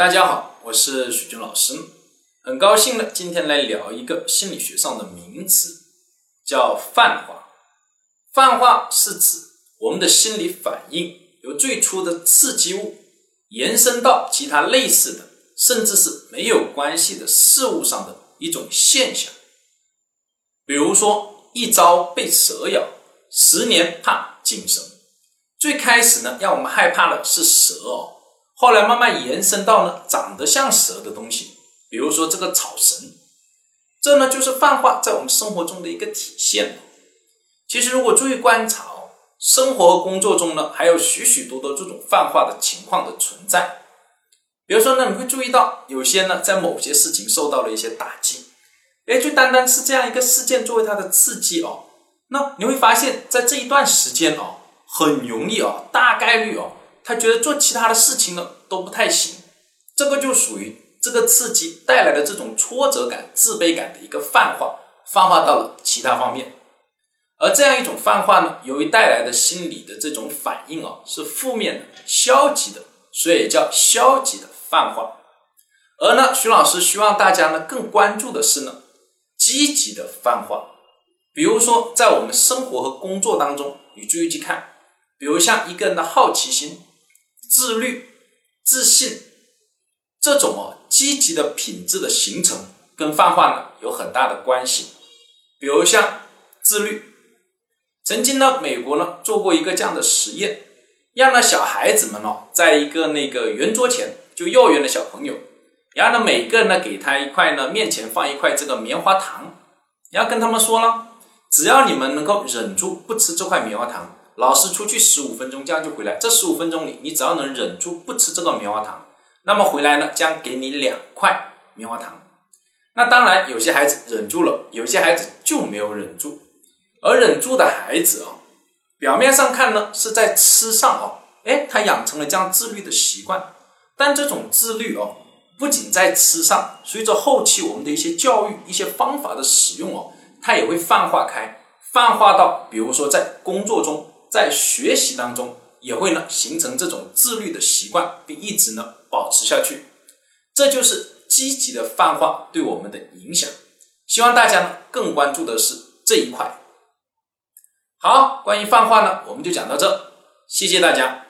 大家好，我是许军老师，很高兴呢，今天来聊一个心理学上的名词，叫泛化。泛化是指我们的心理反应由最初的刺激物延伸到其他类似的，甚至是没有关系的事物上的一种现象。比如说，一朝被蛇咬，十年怕井绳。最开始呢，让我们害怕的是蛇哦。后来慢慢延伸到呢，长得像蛇的东西，比如说这个草绳，这呢就是泛化在我们生活中的一个体现。其实如果注意观察哦，生活和工作中呢，还有许许多多这种泛化的情况的存在。比如说呢，你会注意到有些呢，在某些事情受到了一些打击，哎，就单单是这样一个事件作为它的刺激哦，那你会发现在这一段时间哦，很容易哦，大概率哦。他觉得做其他的事情呢都不太行，这个就属于这个刺激带来的这种挫折感、自卑感的一个泛化，泛化到了其他方面。而这样一种泛化呢，由于带来的心理的这种反应啊是负面的、消极的，所以叫消极的泛化。而呢，徐老师希望大家呢更关注的是呢积极的泛化。比如说，在我们生活和工作当中，你注意去看，比如像一个人的好奇心。自律、自信这种哦积极的品质的形成，跟泛化呢有很大的关系。比如像自律，曾经呢美国呢做过一个这样的实验，让那小孩子们哦在一个那个圆桌前，就幼儿园的小朋友，然后呢每个人呢给他一块呢面前放一块这个棉花糖，然后跟他们说了，只要你们能够忍住不吃这块棉花糖。老师出去十五分钟，这样就回来。这十五分钟里，你只要能忍住不吃这个棉花糖，那么回来呢，将给你两块棉花糖。那当然，有些孩子忍住了，有些孩子就没有忍住。而忍住的孩子啊，表面上看呢是在吃上哦，哎，他养成了这样自律的习惯。但这种自律哦，不仅在吃上，随着后期我们的一些教育、一些方法的使用哦，它也会泛化开，泛化到比如说在工作中。在学习当中也会呢形成这种自律的习惯，并一直呢保持下去，这就是积极的泛化对我们的影响。希望大家呢更关注的是这一块。好，关于泛化呢，我们就讲到这，谢谢大家。